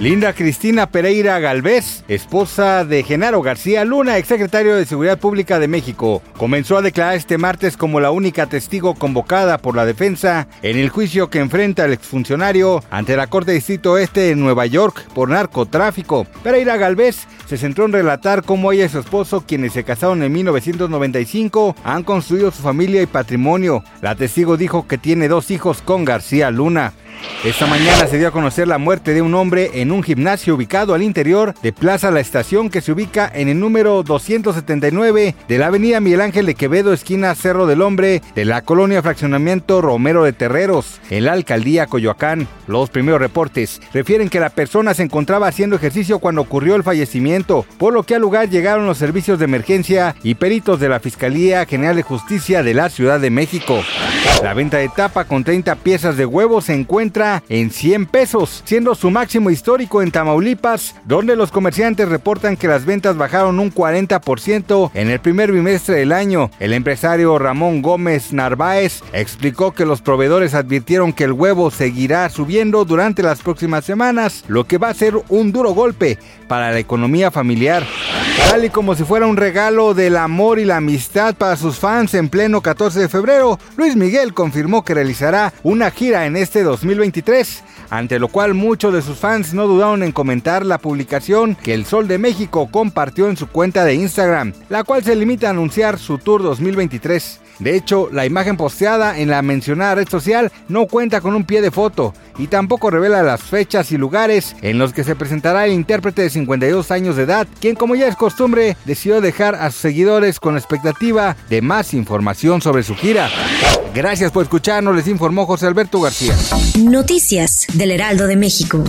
Linda Cristina Pereira Galvez, esposa de Genaro García Luna, exsecretario de Seguridad Pública de México, comenzó a declarar este martes como la única testigo convocada por la defensa en el juicio que enfrenta el exfuncionario ante la Corte Distrito Este de Nueva York por narcotráfico. Pereira Galvez se centró en relatar cómo ella y su esposo, quienes se casaron en 1995, han construido su familia y patrimonio. La testigo dijo que tiene dos hijos con García Luna. Esta mañana se dio a conocer la muerte de un hombre en un gimnasio ubicado al interior de Plaza La Estación que se ubica en el número 279 de la avenida Miguel Ángel de Quevedo, esquina Cerro del Hombre, de la colonia Fraccionamiento Romero de Terreros, en la alcaldía Coyoacán. Los primeros reportes refieren que la persona se encontraba haciendo ejercicio cuando ocurrió el fallecimiento, por lo que al lugar llegaron los servicios de emergencia y peritos de la Fiscalía General de Justicia de la Ciudad de México. La venta de tapa con 30 piezas de huevo se encuentra en 100 pesos, siendo su máximo histórico en Tamaulipas, donde los comerciantes reportan que las ventas bajaron un 40% en el primer bimestre del año. El empresario Ramón Gómez Narváez explicó que los proveedores advirtieron que el huevo seguirá subiendo durante las próximas semanas, lo que va a ser un duro golpe para la economía familiar. Tal y como si fuera un regalo del amor y la amistad para sus fans en pleno 14 de febrero, Luis Miguel confirmó que realizará una gira en este 2023, ante lo cual muchos de sus fans no dudaron en comentar la publicación que el Sol de México compartió en su cuenta de Instagram, la cual se limita a anunciar su tour 2023. De hecho, la imagen posteada en la mencionada red social no cuenta con un pie de foto y tampoco revela las fechas y lugares en los que se presentará el intérprete de 52 años de edad, quien como ya es costumbre decidió dejar a sus seguidores con la expectativa de más información sobre su gira. Gracias por escucharnos, les informó José Alberto García. Noticias del Heraldo de México.